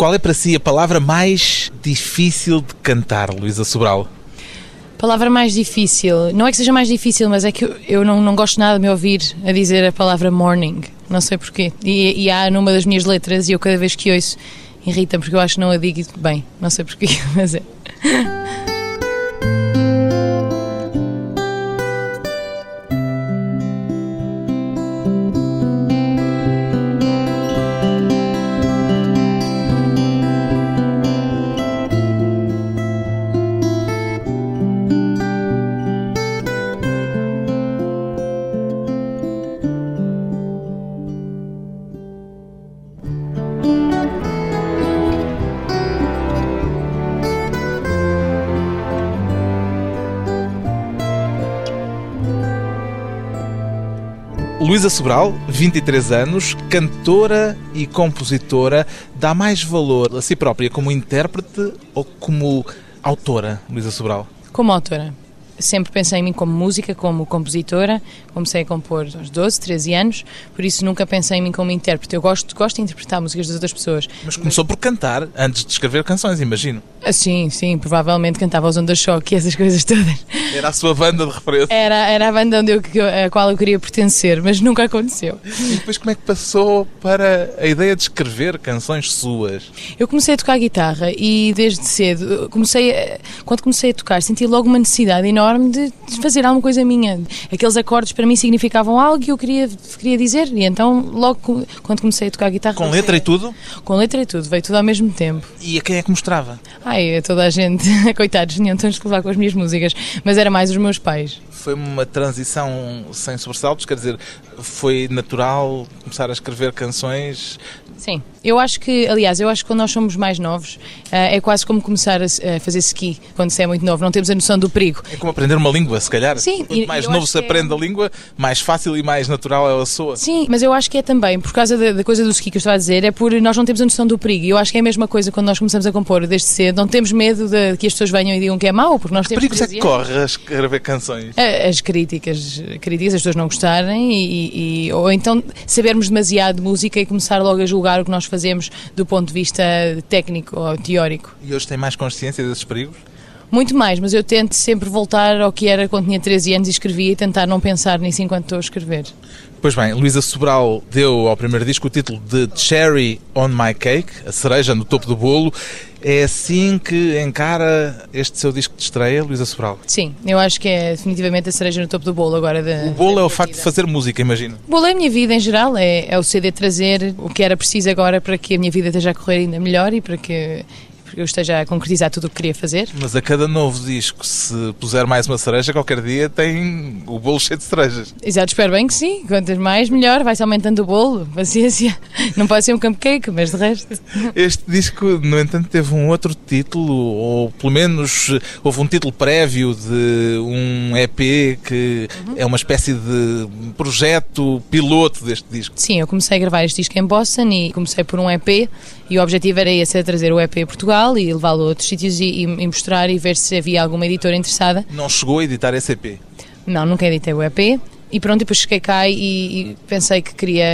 Qual é para si a palavra mais difícil de cantar, Luísa Sobral? Palavra mais difícil. Não é que seja mais difícil, mas é que eu, não, não gosto nada de me ouvir a dizer a palavra morning. Não sei porquê. E, e há numa das minhas letras e eu cada vez que ouço irrita-me porque eu acho que não a digo bem. Não sei porquê, mas é. Luísa Sobral, 23 anos, cantora e compositora, dá mais valor a si própria como intérprete ou como autora, Luísa Sobral? Como autora. Sempre pensei em mim como música, como compositora. Comecei a compor aos 12, 13 anos, por isso nunca pensei em mim como intérprete. Eu gosto, gosto de interpretar músicas das outras pessoas. Mas começou por cantar antes de escrever canções, imagino. Ah, sim, sim, provavelmente cantava os Onda Choque e essas coisas todas. Era a sua banda de referência. Era, era a banda onde eu, a qual eu queria pertencer, mas nunca aconteceu. E depois como é que passou para a ideia de escrever canções suas? Eu comecei a tocar guitarra e desde cedo, comecei a, quando comecei a tocar, senti logo uma necessidade enorme de, de fazer alguma coisa minha. Aqueles acordes para mim significavam algo que eu queria, queria dizer e então logo quando comecei a tocar guitarra... Com letra e tudo? Com letra e tudo, veio tudo ao mesmo tempo. E a quem é que mostrava? Ai, a toda a gente, coitados, tinham tantos que levar com as minhas músicas, mas era mais os meus pais. Foi uma transição sem sobressaltos, quer dizer, foi natural começar a escrever canções? Sim, eu acho que, aliás, eu acho que quando nós somos mais novos é quase como começar a fazer ski quando se é muito novo, não temos a noção do perigo. É como aprender uma língua, se calhar. Sim, Quanto mais novo se aprende é... a língua, mais fácil e mais natural ela soa. Sim, mas eu acho que é também, por causa da, da coisa do ski que eu estava a dizer, é por nós não temos a noção do perigo. E eu acho que é a mesma coisa quando nós começamos a compor desde cedo, não temos medo de que as pessoas venham e digam que é mau, porque nós que temos perigos é que corre a escrever canções? As críticas, críticas, as pessoas não gostarem, e, e, ou então sabermos demasiado de música e começar logo a julgar o que nós fazemos do ponto de vista técnico ou teórico. E hoje tem mais consciência desses perigos? Muito mais, mas eu tento sempre voltar ao que era quando tinha 13 anos e escrevia e tentar não pensar nisso enquanto estou a escrever. Pois bem, Luísa Sobral deu ao primeiro disco o título de Cherry on My Cake, a cereja no topo do bolo. É assim que encara este seu disco de estreia, Luísa Sobral? Sim, eu acho que é definitivamente a cereja no topo do bolo agora. Da, o bolo é o facto de fazer música, imagino. O bolo é a minha vida em geral, é, é o CD trazer o que era preciso agora para que a minha vida esteja a correr ainda melhor e para que eu esteja a concretizar tudo o que queria fazer. Mas a cada novo disco, se puser mais uma cereja, qualquer dia tem o bolo cheio de cerejas. Exato, espero bem que sim. Quantas mais, melhor. Vai-se aumentando o bolo. Paciência. Não pode ser um cupcake, mas de resto. Este disco, no entanto, teve um outro título, ou pelo menos houve um título prévio de um EP que uhum. é uma espécie de projeto piloto deste disco. Sim, eu comecei a gravar este disco em Boston e comecei por um EP e o objetivo era esse, era trazer o EP a Portugal e levá-lo a outros sítios e, e, mostrar e ver se havia alguma editora interessada. Não chegou a editar esse EP? Não, nunca editei o EP. E pronto, depois cheguei cá e, e, pensei que queria,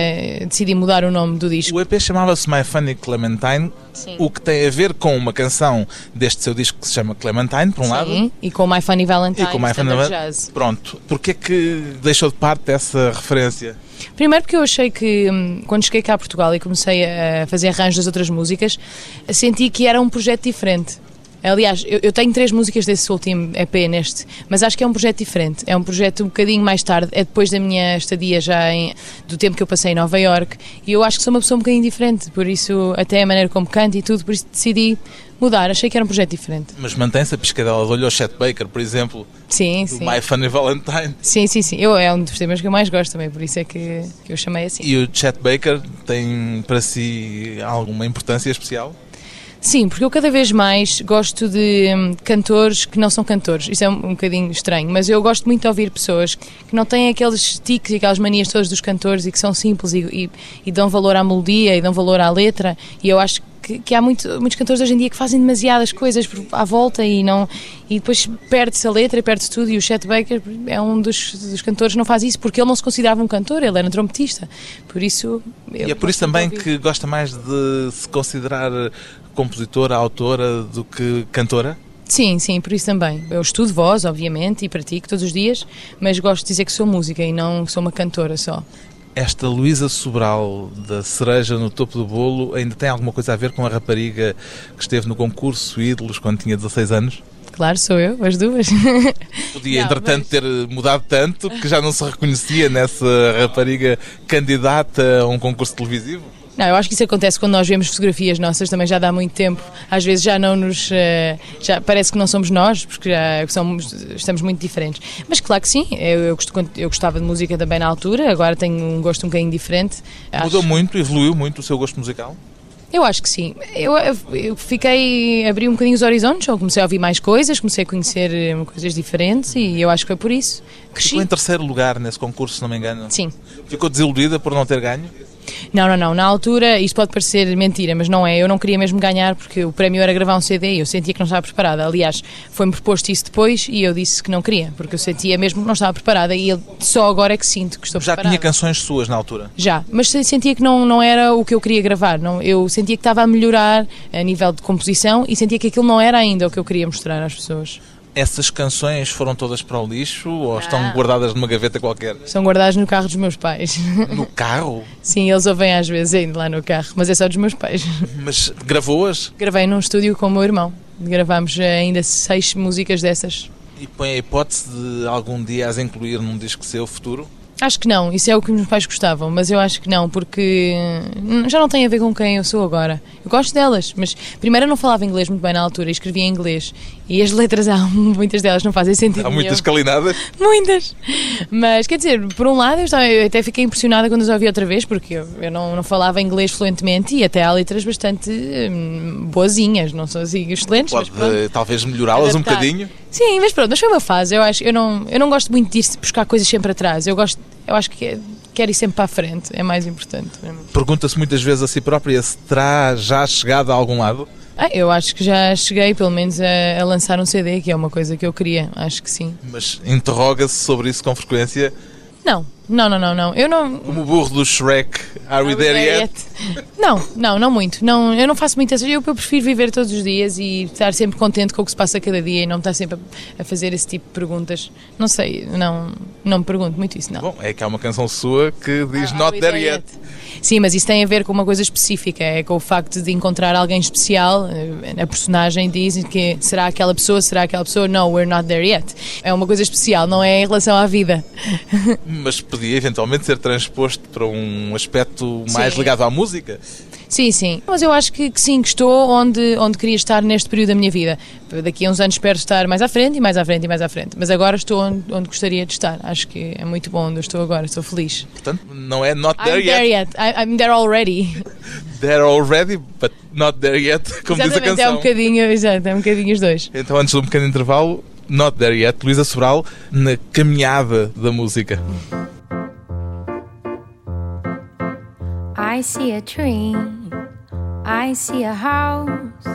decidi mudar o nome do disco. O EP chamava-se My Funny Clementine, Sim. o que tem a ver com uma canção deste seu disco que se chama Clementine, por um Sim, lado. e com My Funny Valentine, e com My Funny Jazz. Pronto, porquê é que deixou de parte essa referência? Primeiro porque eu achei que hum, quando cheguei cá a Portugal e comecei a fazer arranjos das outras músicas, senti que era um projeto diferente. Aliás, eu, eu, tenho três músicas desse último EP neste, mas acho que é um projeto diferente. É um projeto um bocadinho mais tarde, é depois da minha estadia já em, do tempo que eu passei em Nova York e eu acho que sou uma pessoa um bocadinho diferente, por isso, até a maneira como canto e tudo, por isso decidi mudar. Achei que era um projeto diferente. Mas mantém-se a piscadela de olho ao Chet Baker, por exemplo? Sim, do sim. My Funny Valentine. Sim, sim, sim. Eu, é um dos temas que eu mais gosto também, por isso é que, que eu chamei assim. E o Chet Baker tem para si alguma importância especial? Sim, porque eu cada vez mais gosto de hum, cantores que não são cantores. Isso é um, um bocadinho estranho, mas eu gosto muito de ouvir pessoas que não têm aqueles tiques e aquelas manias todas dos cantores e que são simples e, e, e dão valor à melodia e dão valor à letra. E eu acho que, que há muito, muitos cantores hoje em dia que fazem demasiadas coisas à volta e não e depois perde-se a letra e perde-se tudo. E o Chet Baker é um dos, dos cantores que não faz isso porque ele não se considerava um cantor, ele era um trompetista. Por isso. E é por isso também ouvir. que gosta mais de se considerar compositora, autora, do que cantora? Sim, sim, por isso também. Eu estudo voz, obviamente, e pratico todos os dias, mas gosto de dizer que sou música e não sou uma cantora só. Esta Luísa Sobral da cereja no topo do bolo ainda tem alguma coisa a ver com a rapariga que esteve no concurso Ídolos quando tinha 16 anos? Claro, sou eu, as duas. Podia, Não, entretanto, mas- ter mudado tanto que já não se reconhecia nessa rapariga candidata a um concurso televisivo? Não, eu acho que isso acontece quando nós vemos fotografias nossas, também já dá muito tempo. Às vezes já não nos. eh, já parece que não somos nós, porque já somos, estamos muito diferentes. Mas claro que sim, eu, eu, eu gostava de música também na altura, agora tenho um gosto um bocadinho diferente. Mudou Acho- muito, evoluiu muito o seu gosto musical? Eu acho que sim. Eu, eu fiquei. abri um bocadinho os horizontes, eu comecei a ouvir mais coisas, comecei a conhecer eh, coisas diferentes e eu acho que foi por isso. Cresci. Ficou em terceiro lugar nesse concurso, se não me engano. Sim. Ficou desiludida por não ter ganho? Não, não, não. Na altura, isto pode parecer mentira, mas não é. Eu não queria mesmo ganhar porque o prémio era gravar um CD e eu sentia que não estava preparada. Aliás, foi-me proposto isso depois e eu disse que não queria, porque eu sentia mesmo que não estava preparada e eu só agora é que sinto que estou Já preparada. tinha canções suas na altura? Já, mas se- sentia que não, não era o que eu queria gravar. Não, eu sentia que estava a melhorar a nível de composição e sentia que aquilo não era ainda o que eu queria mostrar às pessoas. Essas canções foram todas para o lixo ou estão Não. guardadas numa gaveta qualquer? São guardadas no carro dos meus pais. No carro? Sim, eles ouvem às vezes ainda lá no carro, mas é só dos meus pais. Mas gravou-as Gravei num estúdio com o meu irmão. Gravámos eh, ainda seis músicas dessas. e põe a hipótese de algum dia as incluir num disco seu futuro? Acho que não, isso é o que os meus pais gostavam, mas eu acho que não, porque hum, já não tem a ver com quem eu sou agora. Eu gosto delas, mas primeiro eu não falava inglês muito bem na altura escrevia em inglês. E as letras, há muitas delas não fazem sentido. Há muitas calinadas? Muitas! Mas quer dizer, por um lado, eu, estava- eu até fiquei impressionada quando as ouvi outra vez, porque eu, eu não, não falava inglês fluentemente e até há letras bastante hum, boazinhas, não são assim excelentes, Pode mas pronto. eh, talvez melhorá-las um bocadinho? Sim, mas pronto, mas foi uma fase. Eu acho, eu não, eu não gosto muito de ir buscar coisas sempre atrás. Eu gosto, eu acho que é- quero ir sempre para a frente, é mais importante. Pergunta-se muitas vezes a si própria se terá já chegado a algum lado? Ah, eu acho que já cheguei, pelo menos, a, a lançar um CD, que é uma coisa que eu queria. Acho que sim. Mas interroga-se sobre isso com frequência. Não, não, não, não, não. Eu não. Como o burro do Shrek, Are we there yet? Não, não, não muito. Não, eu não faço muitas. Eu, eu prefiro viver todos os dias e estar sempre contente com o que se passa cada dia e não estar sempre a, a fazer esse tipo de perguntas. Não sei, não, não me pergunto muito isso, não. Bom, é que há uma canção sua que diz Ah, Not There Yet. Sim, mas isso tem a ver com uma coisa específica, é com o facto de encontrar alguém especial. eh, A personagem diz que será aquela pessoa, será aquela pessoa. No, we're not there yet. É uma coisa especial, não é em relação à vida. Mas podia eventualmente ser transposto para um aspecto mais Sim. ligado à música. Sim, sim. Mas eu acho que, que sim, que estou onde, onde queria estar neste período da minha vida. Daqui a uns anos espero estar mais à frente e mais à frente e mais à frente. Mas agora estou onde, onde gostaria de estar. Acho que é muito bom onde eu estou agora, estou feliz. Portanto, não é Not There I'm there Yet. yet. I- I'm there already. There already, but not there yet, como diz a Exatamente, é um canção. bocadinho, exato, é um bocadinho os dois. Então, antes de um pequeno intervalo, Not There Yet, Luísa Sobral, na caminhada da música. I see a tree, I see a house,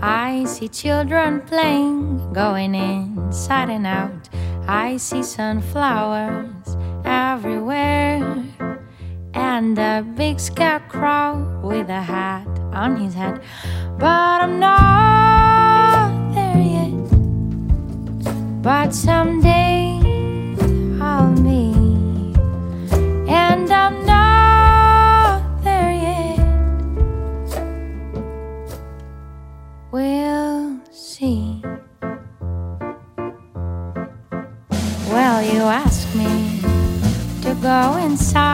I see children playing, going inside and out. I see sunflowers everywhere, and a big scarecrow with a hat on his head. But I'm not there yet. But someday go inside.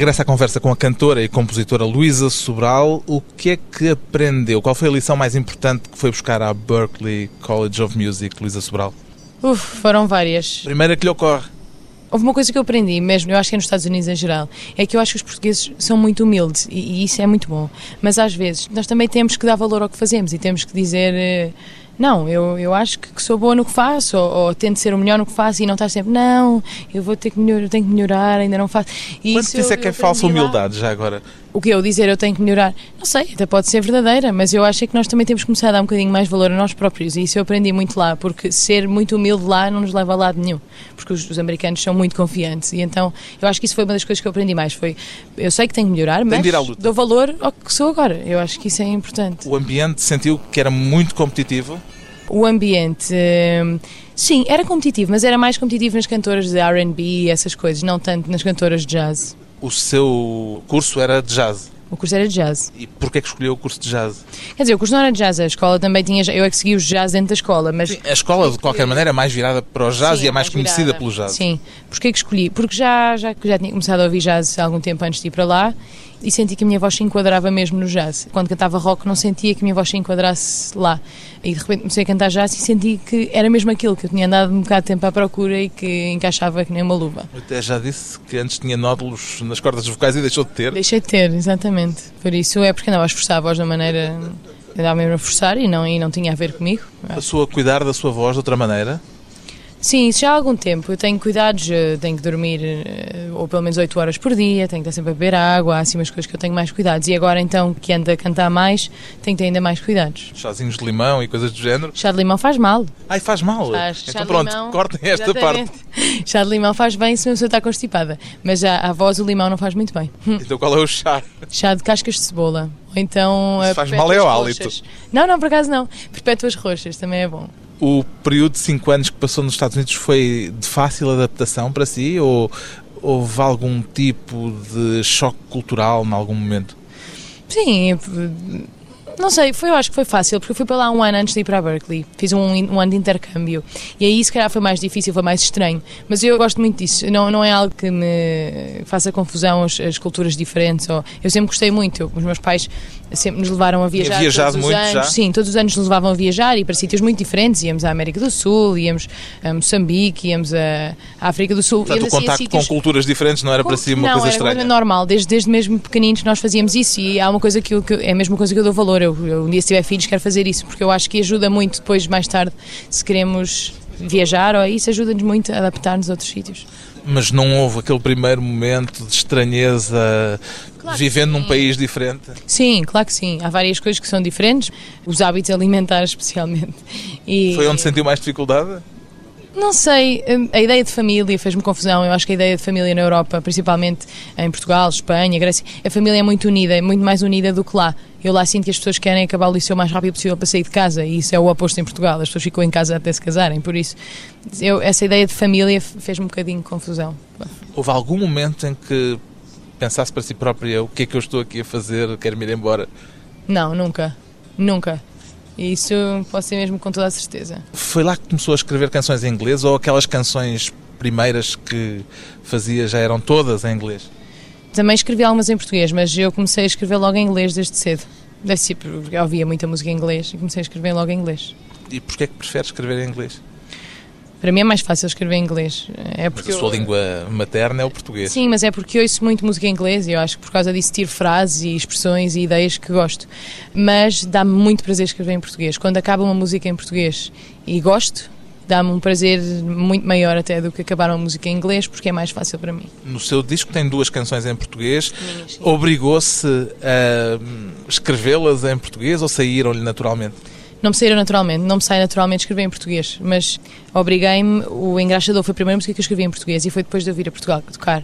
De regresso à conversa com a cantora e compositora Luísa Sobral, o que é que aprendeu? Qual foi a lição mais importante que foi buscar à Berklee College of Music, Luísa Sobral? Uf, foram várias. Primeira que lhe ocorre. Houve uma coisa que eu aprendi, mesmo, eu acho que é nos Estados Unidos em geral, é que eu acho que os portugueses são muito humildes e, e isso é muito bom. Mas às vezes nós também temos que dar valor ao que fazemos e temos que dizer. eh, Não, eu, eu acho que, sou boa no que faço, ou, ou tento ser o melhor no que faço e não estar sempre, não, eu vou ter que melhorar, eu tenho que melhorar, ainda não faço. E Quanto isso é que é falsa aprendi lá. humildade, já agora? O que eu dizer eu tenho que melhorar, não sei, até pode ser verdadeira, mas eu acho que nós também temos que começar a dar um bocadinho mais valor a nós próprios e isso eu aprendi muito lá, porque ser muito humilde lá não nos leva a lado nenhum, porque os, os americanos são muito confiantes e então eu acho que isso foi uma das coisas que eu aprendi mais, foi, eu sei que tenho que melhorar, mas dou valor ao que sou agora, eu acho que isso é importante. O ambiente sentiu que era muito competitivo? O ambiente, hum, sim, era competitivo, mas era mais competitivo nas cantoras de R&B e essas coisas, não tanto nas cantoras de jazz. O seu curso era de jazz. O curso era de jazz. E porquê é que escolheu o curso de jazz? Quer dizer, o curso não era de jazz, a escola também tinha. Eu é que segui os jazz dentro da escola, mas. A escola, de qualquer maneira, é mais virada para o jazz Sim, e é mais conhecida virada. pelo jazz. Sim. Porquê que escolhi? Porque já, já, já tinha começado a ouvir jazz há algum tempo antes de ir para lá e senti que a minha voz se enquadrava mesmo no jazz. Quando cantava rock não sentia que a minha voz se enquadrasse lá. E de repente comecei a cantar jazz e senti que era mesmo aquilo, que eu tinha andado um bocado de tempo à procura e que encaixava que nem uma luva. Até já disse que antes tinha nódulos nas cordas vocais e deixou de ter. Deixei de ter, exatamente. Por isso é porque andava a esforçar a voz da maneira. Andava mesmo a forçar e não, e não tinha a ver comigo. Passou a cuidar da sua voz de outra maneira. Sim, isso já há algum tempo. Eu tenho cuidados, eh, tenho que dormir eh, ou pelo menos 8 horas por dia, tenho que estar sempre a beber água, há assim umas coisas que eu tenho mais cuidados. E agora então que ando a cantar mais, tenho que ter ainda mais cuidados. Chazinhos de limão e coisas do género. Chá de limão faz mal. Ai, faz mal. Faz. então pronto, limão, cortem esta parte. exatamente. Chá de limão faz bem se a pessoa está constipada, mas já a voz o limão não faz muito bem. Então qual é o chá? Chá de cascas de cebola. Ou então. Isso eh, faz mal é perpétuas hálito. roxas. Não, não, por acaso não. Perpétuas roxas também é bom. O período de 5 anos que passou nos Estados Unidos foi de fácil adaptação para si ou houve algum tipo de choque cultural em algum momento? Sim, não sei, foi, eu acho que foi fácil, porque eu fui para lá um ano antes de ir para a Berkeley. Fiz um, um ano de intercâmbio. E aí, se calhar, foi mais difícil, foi mais estranho. Mas eu gosto muito disso. Não, não é algo que me faça confusão as, as culturas diferentes. Ou, eu sempre gostei muito. Eu- os meus pais sempre nos levaram a viajar. viajado todos os muito anos. já? Sim, todos os anos nos levavam a viajar e para sítios muito diferentes. Íamos à América do Sul, íamos a Moçambique, íamos à África do Sul. Portanto, o assim contacto com sítios- culturas diferentes não era para si uma não, coisa era estranha? coisa normal, desde, desde mesmo pequeninos nós fazíamos isso e há uma coisa que, eu, que é a mesma coisa que eu dou valor. Eu, eu, um dia se tiver filhos quero fazer isso, porque eu acho que ajuda muito depois, mais tarde, se queremos viajar ou isso ajuda-nos muito a adaptar-nos a outros sítios. Mas não houve aquele primeiro momento de estranheza Claro vivendo num país diferente? Sim, claro que sim. Há várias coisas que são diferentes, os hábitos alimentares especialmente. E, Foi onde sentiu mais dificuldade? Não sei, hum, a ideia de família fez-me confusão. Eu acho que a ideia de família na Europa, principalmente em Portugal, Espanha, Grécia, a família é muito unida, é muito mais unida do que lá. Eu lá sinto que as pessoas querem acabar o liceu o mais rápido possível para sair de casa e isso é o oposto em Portugal. As pessoas ficam em casa até se casarem, por isso eu, essa ideia de família fez-me um bocadinho de confusão. Houve algum momento em que pensasse para si própria o que é que eu estou aqui a fazer, quero-me ir embora? Não, nunca, nunca. E Isso posso ser mesmo com toda a certeza. Foi lá que começou a escrever canções em inglês ou aquelas canções primeiras que fazia já eram todas em inglês? Também escrevi algumas em português, mas eu comecei a escrever logo em inglês desde cedo. Deve ser porque eu ouvia muita música em inglês e comecei a escrever logo em inglês. E porquê é que prefere escrever em inglês? Para mim é mais fácil escrever em inglês. É Mas porque a sua eu- língua materna é o português. Sim, mas é porque eu ouço muito música em inglês e eu acho que por causa disso tiro frases e expressões e ideias que gosto. Mas dá-me muito prazer escrever em português. Quando acaba uma música em português e gosto, dá-me um prazer muito maior até do que acabar uma música em inglês porque é mais fácil para mim. No seu disco tem duas canções em português. Obrigou-se a hum, escrevê-las em português ou saíram-lhe naturalmente? Não me saíram naturalmente, não me sai naturalmente escrever em português, mas obriguei-me. O Engraxador foi a primeira música que eu escrevi em português e foi depois de eu vir a Portugal tocar.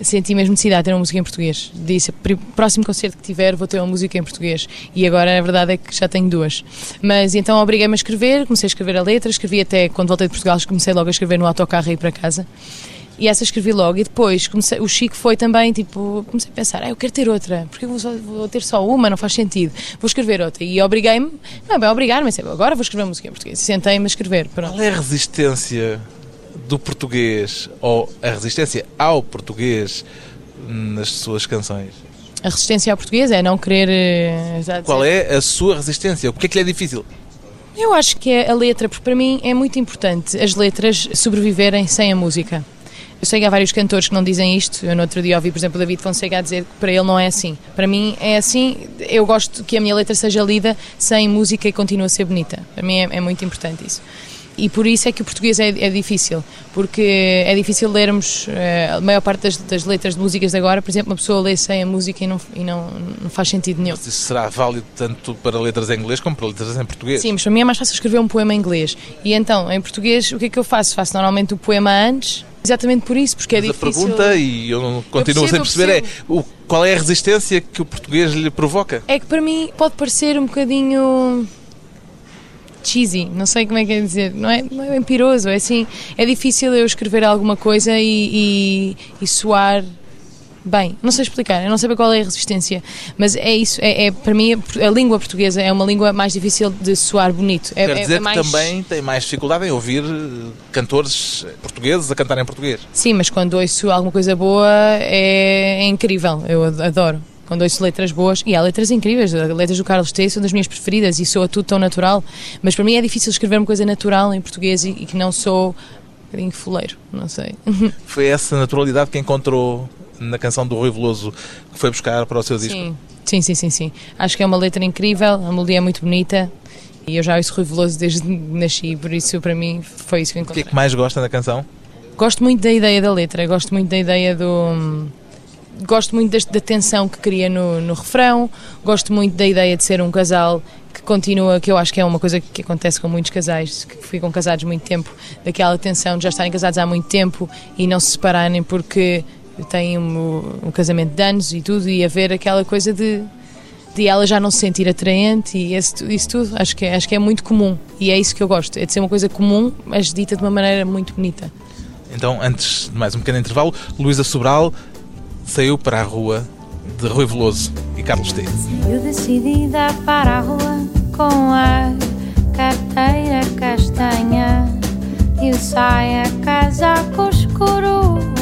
Senti mesmo necessidade de ter uma música em português. Disse, "Pri- próximo concerto que tiver, vou ter uma música em português. E agora a verdade é que já tenho duas. Mas então obriguei-me a escrever, comecei a escrever a letra, escrevi até quando voltei de Portugal, comecei logo a escrever no autocarro e ir para casa. E essa escrevi logo. E depois comecei, o Chico foi também, tipo, comecei a pensar, ah, eu quero ter outra, porque eu vou, só- vou ter só uma, não faz sentido. Vou escrever outra. E obriguei-me, não é bem obrigar, mas é, agora vou escrever uma música em português. Sentei-me a escrever. Pronto. Qual é a resistência do português ou a resistência ao português nas suas canções? A resistência ao português é não querer. eh, Qual é a sua resistência? O que é que lhe é difícil? Eu acho que é a letra, porque para mim é muito importante as letras sobreviverem sem a música. Eu sei que há vários cantores que não dizem isto. Eu no outro dia ouvi, por exemplo, o David Fonseca a dizer que para ele não é assim. Para mim é assim. Eu gosto que a minha letra seja lida sem música e continue a ser bonita. Para mim é, é muito importante isso. E por isso é que o português é, é difícil, porque é difícil lermos eh, a maior parte das, das letras de músicas de agora. Por exemplo, uma pessoa lê sem a música e não, e não, não faz sentido nenhum. Isso será válido tanto para letras em inglês como para letras em português? Sim, mas para mim é mais fácil escrever um poema em inglês. E então, em português, o que é que eu faço? Faço normalmente o poema antes, exatamente por isso, porque é Mas a difícil. pergunta, e eu não continuo percebo, sem eu perceber, é o, qual é a resistência que o português lhe provoca? É que para mim pode parecer um bocadinho cheesy, não sei como é que é dizer, não é, não é bem piroso, é assim, é difícil eu escrever alguma coisa e, e, e soar bem, não sei explicar, eu não sei qual é a resistência, mas é isso, é, é- para mim a, língua portuguesa é uma língua mais difícil de soar bonito. É, Quer é- dizer é mais... que também tem mais dificuldade em ouvir eh, cantores portugueses a cantar em português. Sim, mas quando ouço alguma coisa boa é, é incrível, eu ad- adoro. Quando ouço letras boas, e há letras incríveis, as letras do Carlos T são das minhas preferidas e soa tudo tão natural, mas para mim é difícil escrever uma coisa natural em português e, e que não sou um bocadinho fuleiro, não sei. Foi essa naturalidade que encontrou na canção do Rui Veloso que foi buscar para o seu disco. Sim, sim, sim, sim, sim. Acho que é uma letra incrível, a melodia é muito bonita e eu já ouço Rui Veloso desde que nasci, por isso para mim foi isso que eu O que é encontrei. que mais gosta na canção? Gosto muito da ideia da letra, gosto muito da ideia do. Gosto muito deste, da tensão que cria no, no refrão, gosto muito da ideia de ser um casal que continua, que eu acho que é uma coisa que acontece com muitos casais que ficam casados muito tempo, daquela tensão de já estarem casados há muito tempo e não se separarem porque têm um, um casamento de anos e tudo, e haver aquela coisa de, de ela já não se sentir atraente e esse, isso tudo, acho que, é, acho que é muito comum e é isso que eu gosto, é de ser uma coisa comum, mas dita de uma maneira muito bonita. Então, antes de mais um pequeno intervalo, Luísa Sobral saiu para a rua de Rui Veloso e Carlos T. Eu decidida para a rua com a carteira castanha e o saia casaco escuro.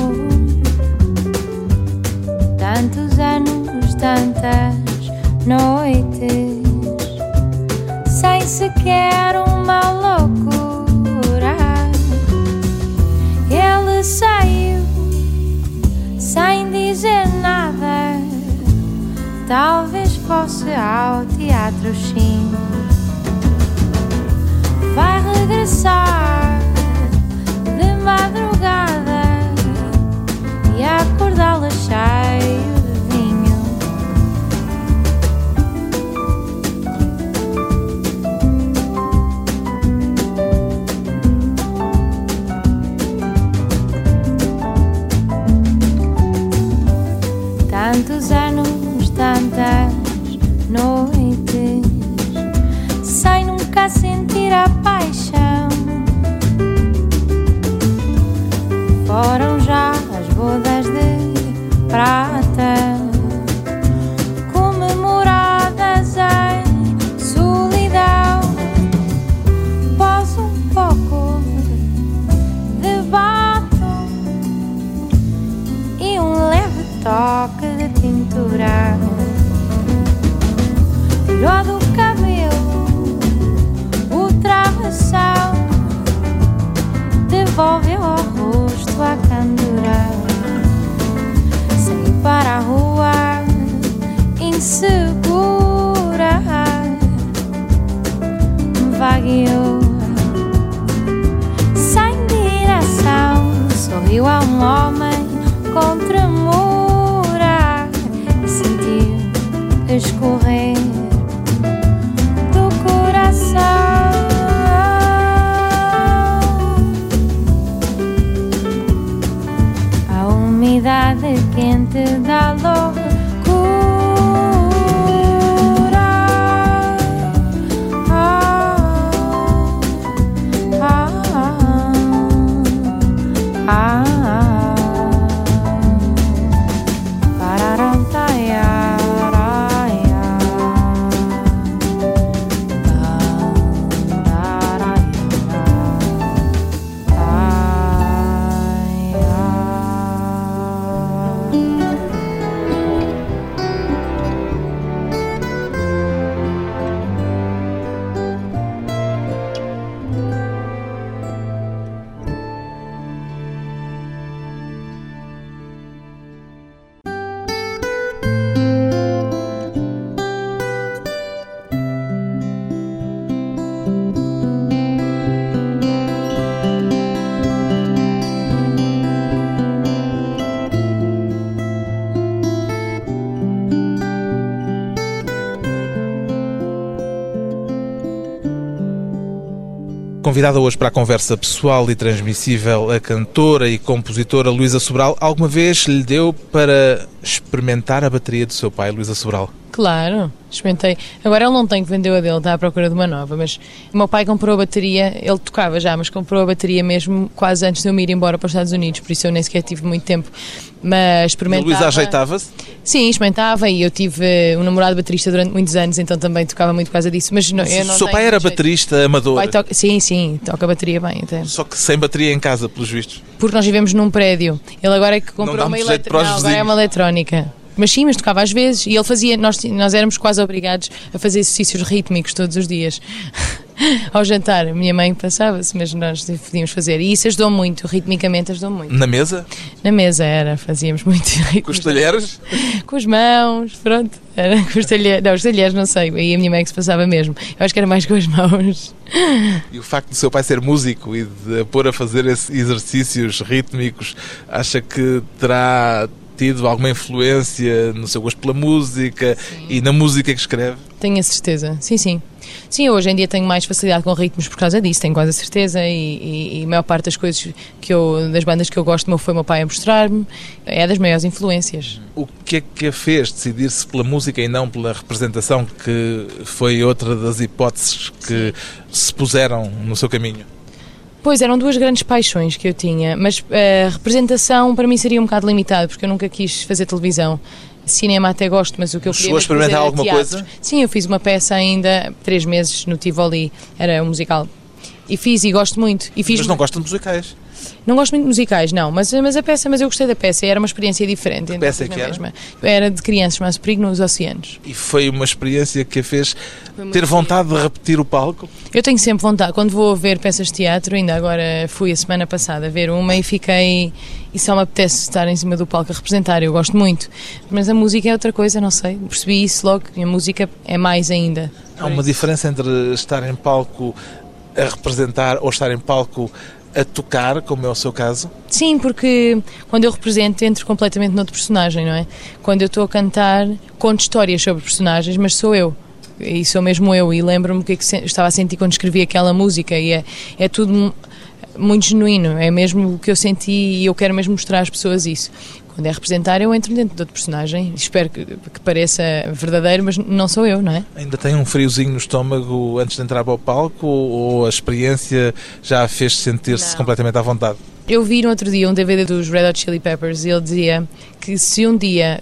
Tantos anos, tantas noites, sem sequer uma loucura. Ele saiu sem dizer nada. Talvez fosse ao teatro, sim. Vai regressar devolveu ao rosto a candura. Saí para a rua insegura, vagueou sem direção. Sorriu a um homem com tremura e sentiu escorrer Convidada hoje para a conversa pessoal e transmissível a cantora e compositora Luísa Sobral, alguma vez lhe deu para experimentar a bateria do seu pai, Luísa Sobral? Claro, experimentei. Agora ele não tem que vendeu a dele, está à procura de uma nova, mas o meu pai comprou a bateria, ele tocava já, mas comprou a bateria mesmo quase antes de eu me ir embora para os Estados Unidos, por isso eu nem sequer tive muito tempo. Mas E experimentava. Luísa ajeitava-se? Sim, experimentava e eu tive eh, um namorado baterista durante muitos anos, então também tocava muito por causa disso. Mas não, eu O não seu tenho pai era jeito. baterista amador, toca- Sim, sim, toca bateria bem até. só que sem bateria em casa, pelos vistos. Porque nós vivemos num prédio. Ele agora é que comprou uma para os eletrónica. Agora é uma eletrónica. Mas sim, mas tocava às vezes. E ele fazia. Nós, nós éramos quase obrigados a fazer exercícios rítmicos todos os dias. Ao jantar. A minha mãe passava-se, mas nós podíamos fazer. E isso ajudou muito, ritmicamente ajudou muito. Na mesa, Na mesa era, fazíamos muito com os talheres. Com as mãos, pronto. Era com os talheres. Não, os talheres não sei. Aí a minha mãe que se passava mesmo. Eu acho que era mais com as mãos. E o facto do seu pai ser músico e de pôr a fazer esses exercícios rítmicos, acha que terá tido alguma influência no seu gosto pela música e na música que escreve? Tenho a certeza, sim, sim. Sim, hoje em dia tenho mais facilidade com ritmos por causa disso, tenho quase a certeza. E, e- e a maior parte das coisas que eu, das bandas que eu gosto, meu foi o meu pai a mostrar-me, é das maiores influências. O que é que a fez decidir-se pela música e não pela representação, que foi outra das hipóteses que se puseram no seu caminho? Pois, eram duas grandes paixões que eu tinha, mas a representação para mim seria um bocado limitado, porque eu nunca quis fazer televisão. Cinema até gosto, mas o que eu queria Chegou a experimentar alguma teatro. coisa? Sim, eu fiz uma peça ainda três meses no Tivoli, era um musical. E fiz e gosto muito. E fiz Mas não gosta de musicais. Não gosto muito de musicais, não, mas, mas a peça, mas eu gostei da peça, era uma experiência diferente. então peça é que era? mesma. Era de crianças, mas Perigo nos Oceanos. E foi uma experiência que a fez ter vontade de repetir o palco? Eu tenho sempre vontade, quando vou ver peças de teatro, ainda agora fui a semana passada ver uma e fiquei. E só me apetece estar em cima do palco a representar, eu gosto muito. Mas a música é outra coisa, não sei, percebi isso logo, e a música é mais ainda. Há uma diferença entre estar em palco a representar ou estar em palco a tocar, como é o seu caso? Sim, porque quando eu represento entro completamente noutro personagem, não é? Quando eu estou a cantar, conto histórias sobre personagens, mas sou eu. E sou mesmo eu. E lembro-me o que é que estava a sentir quando escrevi aquela música. E é, é tudo mu- muito genuíno. É mesmo o que eu senti e eu quero mesmo mostrar às pessoas isso. Quando é representar, eu entro dentro de outro personagem. Espero que, que pareça verdadeiro, mas não sou eu, não é? Ainda tem um friozinho no estômago antes de entrar para o palco ou a experiência já a fez sentir-se completamente à vontade? Eu vi no outro dia um DVD dos Red Hot Chili Peppers e ele dizia que se um dia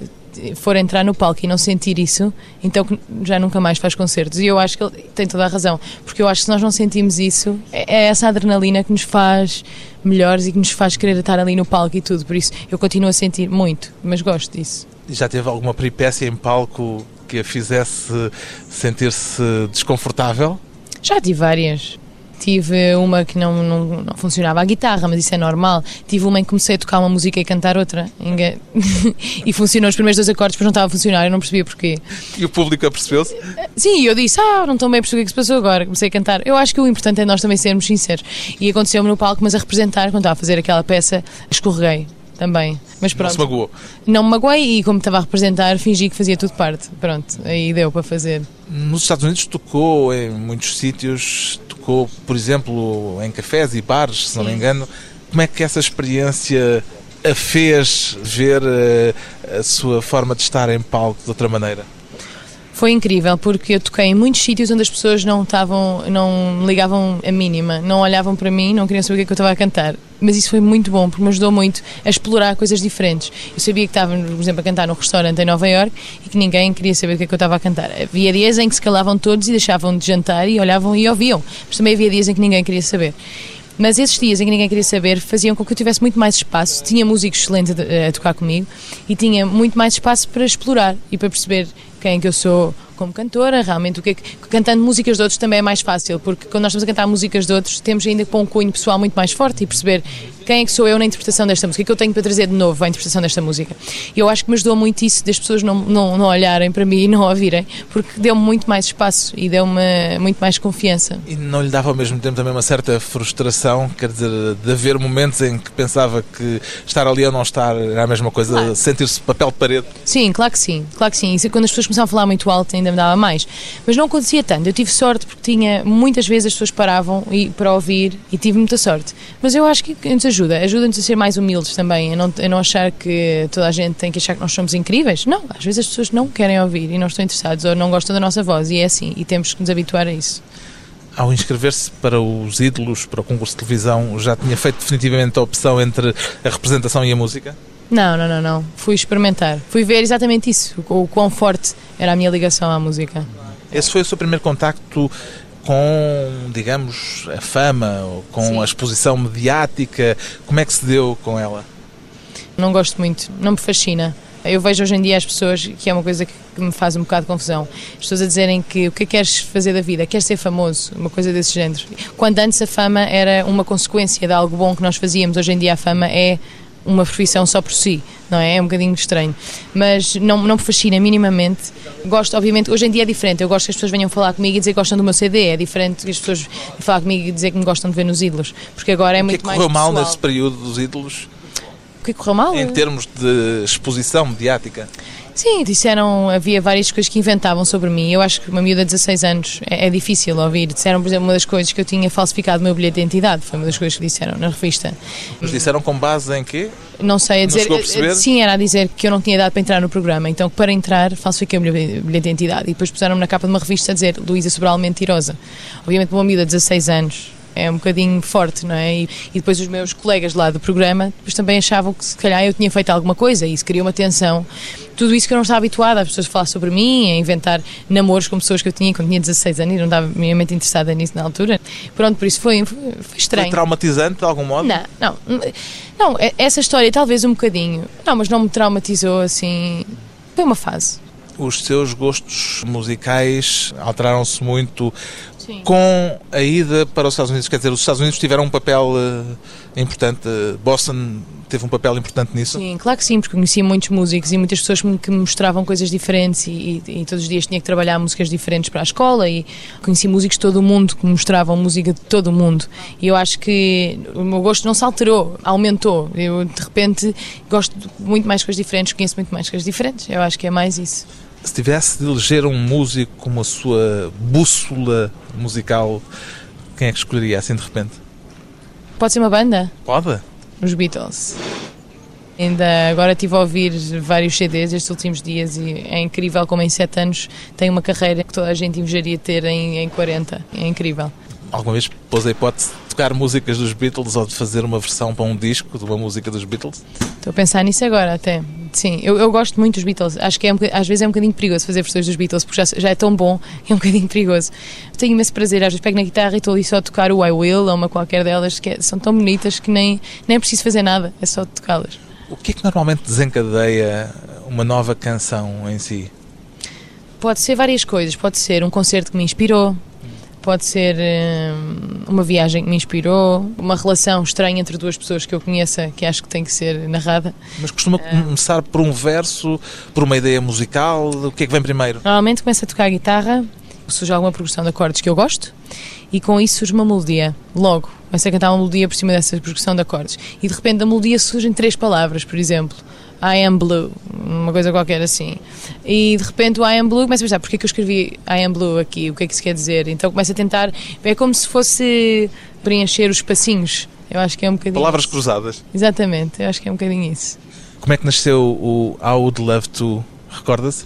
for entrar no palco e não sentir isso, então já nunca mais faz concertos. E eu acho que ele tem toda a razão, porque eu acho que se nós não sentimos isso, é é essa adrenalina que nos faz melhores e que nos faz querer estar ali no palco e tudo. Por isso eu continuo a sentir muito, mas gosto disso. Já teve alguma peripécia em palco que a fizesse sentir-se desconfortável? Já tive várias. Tive uma que não, não, não, funcionava a guitarra, mas isso é normal. Tive uma em que comecei a tocar uma música e cantar outra. e funcionou os primeiros dois acordes, depois não estava a funcionar, eu não percebia porquê. E o público apercebeu-se? Sim, eu disse, ah, não estou bem a perceber o que se passou agora. Comecei a cantar. Eu acho que o importante é nós também sermos sinceros. E aconteceu-me no palco, mas a representar, quando estava a fazer aquela peça, escorreguei também. Mas pronto. Não se magoou? Não me magoei e, como estava a representar, fingi que fazia tudo parte. Pronto, aí deu para fazer. Nos Estados Unidos tocou em muitos sítios, tocou, por exemplo, em cafés e bares, se não me engano. Como é que essa experiência a fez ver a, eh, a sua forma de estar em palco de outra maneira? Foi incrível porque eu toquei em muitos sítios onde as pessoas não estavam, não ligavam a mínima, não olhavam para mim, não queriam saber o que, é que eu estava a cantar. Mas isso foi muito bom porque me ajudou muito a explorar coisas diferentes. Eu sabia que estava, por exemplo, a cantar num restaurante em Nova York e que ninguém queria saber o que, é que eu estava a cantar. Havia dias em que se calavam todos e deixavam de jantar e olhavam e ouviam, mas também havia dias em que ninguém queria saber. Mas esses dias em que ninguém queria saber faziam com que eu tivesse muito mais espaço. Tinha músicos excelentes a, a tocar comigo e tinha muito mais espaço para explorar e para perceber quem é que eu sou como cantora, realmente o que, é que cantando músicas de outros também é mais fácil, porque quando nós estamos a cantar músicas de outros, temos ainda que pôr um cunho pessoal muito mais forte e perceber quem é que sou eu na interpretação desta música, o que eu tenho para trazer de novo à interpretação desta música. E eu acho que me ajudou muito isso das pessoas não, não, não olharem para mim e não ouvirem, porque deu-me muito mais espaço e deu-me muito mais confiança. E não lhe dava ao mesmo tempo também uma certa frustração, quer dizer, de haver momentos em que pensava que estar ali ou não estar era a mesma coisa, claro. sentir-se papel de parede? Sim, claro que sim, claro que sim. E quando as pessoas começavam a falar muito alto ainda me dava mais. Mas não acontecia tanto. Eu tive sorte porque tinha, muitas vezes as pessoas paravam e, para ouvir e tive muita sorte. Mas eu acho que ajuda, ajuda-nos a ser mais humildes também, a não, a não achar que toda a gente tem que achar que nós somos incríveis. Não, às vezes as pessoas não querem ouvir e não estão interessados ou não gostam da nossa voz e é assim, e temos que nos habituar a isso. Ao inscrever-se para os ídolos, para o concurso de televisão, já tinha feito definitivamente a opção entre a representação e a música? Não, não, não, não. Fui experimentar. Fui ver exatamente isso, o quão forte era a minha ligação à música. Esse foi o seu primeiro contacto com, digamos, a fama, com Sim. a exposição mediática? Como é que se deu com ela? Não gosto muito, não me fascina. Eu vejo hoje em dia as pessoas, que é uma coisa que me faz um bocado de confusão, as pessoas a dizerem que o que é que queres fazer da vida? Queres ser famoso? Uma coisa desse género. Quando antes a fama era uma consequência de algo bom que nós fazíamos, hoje em dia a fama é uma profissão só por si, não é? É um bocadinho estranho. Mas não, não me fascina minimamente. Gosto, obviamente, hoje em dia é diferente. Eu gosto que as pessoas venham falar comigo e dizer que gostam do meu CD. É diferente que as pessoas falar comigo e dizer que me gostam de ver nos ídolos. Porque agora é muito mais. O que correu mal nesse período dos ídolos? O que correu mal? Em termos de exposição mediática? Sim, disseram, havia várias coisas que inventavam sobre mim. Eu acho que uma miúda de 16 anos é, é, difícil ouvir. Disseram, por exemplo, uma das coisas que eu tinha falsificado o meu bilhete de identidade. Foi uma das coisas que disseram na revista. Mas disseram com base em quê? Não sei, a dizer. A, sim, era a dizer que eu não tinha idade para entrar no programa. Então, para entrar, falsifiquei o meu bilhete de identidade. E depois puseram-me na capa de uma revista a dizer Luísa Sobral Mentirosa. Obviamente, uma miúda de 16 anos é um bocadinho forte, não é? E, e, depois os meus colegas lá do programa depois também achavam que se calhar eu tinha feito alguma coisa e isso criou uma tensão. Tudo isso que eu não estava habituada, as pessoas falar sobre mim, a inventar namoros com pessoas que eu tinha quando tinha 16 anos e não estava minimamente interessada nisso na altura. Pronto, por isso foi, foi, foi estranho. Foi traumatizante de algum modo? Não, não. Não, essa história talvez um bocadinho. Não, mas não me traumatizou assim. Foi uma fase. Os seus gostos musicais alteraram-se muito Sim. com a ida para os Estados Unidos. Quer dizer, os Estados Unidos tiveram um papel uh, importante. Boston teve um papel importante nisso? Sim, claro que sim, porque conhecia muitos músicos e muitas pessoas que me mostravam coisas diferentes e, e, e, todos os dias tinha que trabalhar músicas diferentes para a escola e conheci músicos de todo o mundo que me mostravam música de todo o mundo. E eu acho que o meu gosto não se alterou, aumentou. Eu, de repente, gosto muito mais coisas diferentes, conheço muito mais coisas diferentes. Eu acho que é mais isso. Se tivesse de eleger um músico como a sua bússola musical, quem é que escolheria assim de repente? Pode ser uma banda? Pode. Os Beatles. Ainda agora estive a ouvir vários CDs estes últimos dias e é incrível como em 7 anos tem uma carreira que toda a gente invejaria ter em, em 40. É incrível. Alguma vez pôs a hipótese de tocar músicas dos Beatles ou de fazer uma versão para um disco de uma música dos Beatles? Estou a pensar nisso agora até. Sim, eu, eu gosto muito dos Beatles. Acho que é um, às vezes é um bocadinho perigoso fazer versões dos Beatles porque já, já é tão bom é um bocadinho perigoso. Tenho imenso prazer, às vezes pego na guitarra e estou ali só a tocar o I Will ou uma qualquer delas que é, são tão bonitas que nem, nem é preciso fazer nada, é só tocá-las. O que é que normalmente desencadeia uma nova canção em si? Pode ser várias coisas. Pode ser um concerto que me inspirou, pode ser hum, uma viagem que me inspirou, uma relação estranha entre duas pessoas que eu conheça que acho que tem que ser narrada. Mas costuma começar por um verso, por uma ideia musical? O que é que vem primeiro? Normalmente começo a tocar guitarra, surge alguma progressão de acordes que eu gosto e com isso surge uma melodia, logo. Começo a cantar uma melodia por cima dessa progressão de acordes e de repente da melodia surgem três palavras, por exemplo. I am blue, uma coisa qualquer assim. E de repente o I am blue começa a pensar, porque é que eu escrevi I am blue aqui? O que é que isso quer dizer? Então começo a tentar, é como se fosse preencher os espacinhos. Eu acho que é um bocadinho. Palavras isso. cruzadas. Exatamente, eu acho que é um bocadinho isso. Como é que nasceu o I Would Love To? Recorda-se?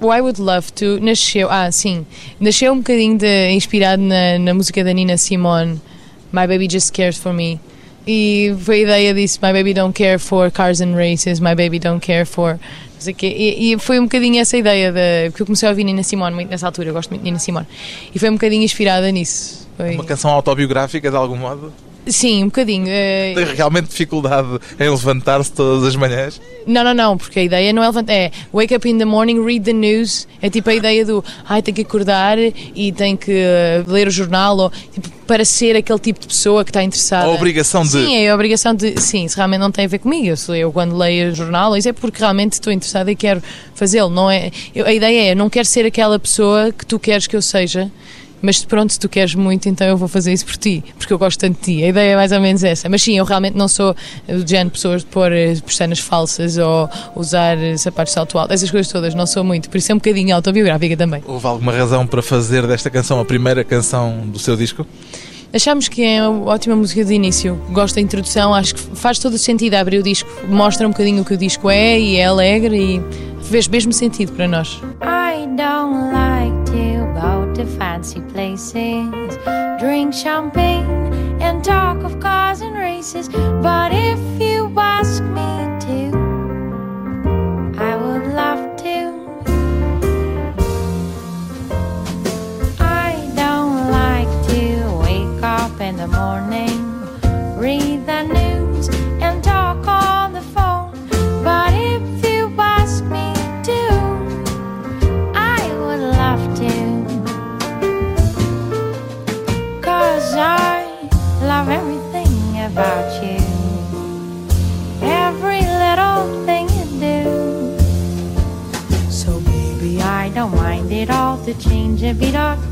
O I Would Love To nasceu, ah, sim, nasceu um bocadinho de, inspirado na, na música da Nina Simone, My Baby Just Cares For Me. E foi a ideia disso, My Baby Don't Care For Cars and Races, My Baby Don't Care For. Sei. E, e foi um bocadinho essa ideia, de, porque eu comecei a ouvir Nina Simone muito nessa altura, eu gosto muito de Nina Simone. E foi um bocadinho inspirada nisso. Foi... Uma canção autobiográfica, de algum modo? Sim, um bocadinho. eh, Tem realmente dificuldade em levantar-se todas as manhãs? Não, não, não, porque a ideia não é levantar. É wake up in the morning, read the news. É tipo a ideia do ai, tem que acordar e tem que eh, ler o jornal ou, tipo, para ser aquele tipo de pessoa que está interessada. A obrigação de. Sim, é a obrigação de. Sim, se realmente não tem a ver comigo. Eu, sou, eu quando leio o jornal, isso é porque realmente estou interessada e quero fazê-lo. Não é, eu- a ideia é, não quero ser aquela pessoa que tu queres que eu seja. Mas pronto, se tu queres muito, então eu vou fazer isso por ti, porque eu gosto tanto de ti. A ideia é mais ou menos essa. Mas sim, eu realmente não sou do género de pessoas de pôr eh, pestanas falsas ou usar eh, sapatos de salto alto, essas coisas todas, não sou muito. Por isso é um bocadinho autobiográfica também. Houve alguma razão para fazer desta canção a primeira canção do seu disco? Achamos que é uma ótima música de início. Gosto da introdução, acho que faz todo o sentido abrir o disco. Mostra um bocadinho o que o disco é e é alegre e fez mesmo sentido para nós. I don't like to go to fancy places, drink champagne, and talk of cars and races. change every dark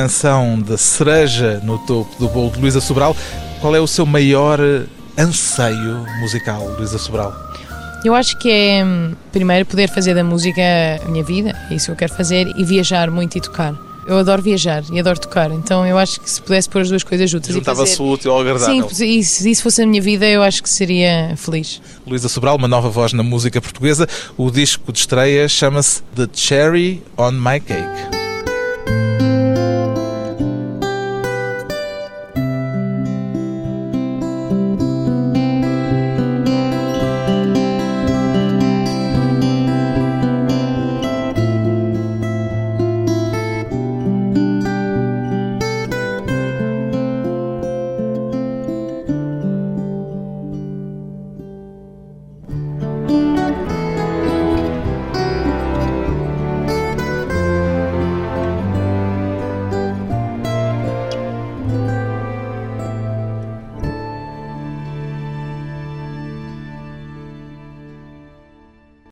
canção da cereja no topo do bolo de Luísa Sobral. Qual é o seu maior anseio musical, Luísa Sobral? Eu acho que é, hum, primeiro, poder fazer da música a minha vida, é isso que eu quero fazer, e viajar muito e tocar. Eu adoro viajar e adoro tocar, então eu acho que se pudesse pôr as duas coisas juntas Juntava-se fazer... útil ao agradável. Sim, e se isso fosse a minha vida, eu acho que seria feliz. Luísa Sobral, uma nova voz na música portuguesa. O disco de estreia chama-se The Cherry on My Cake.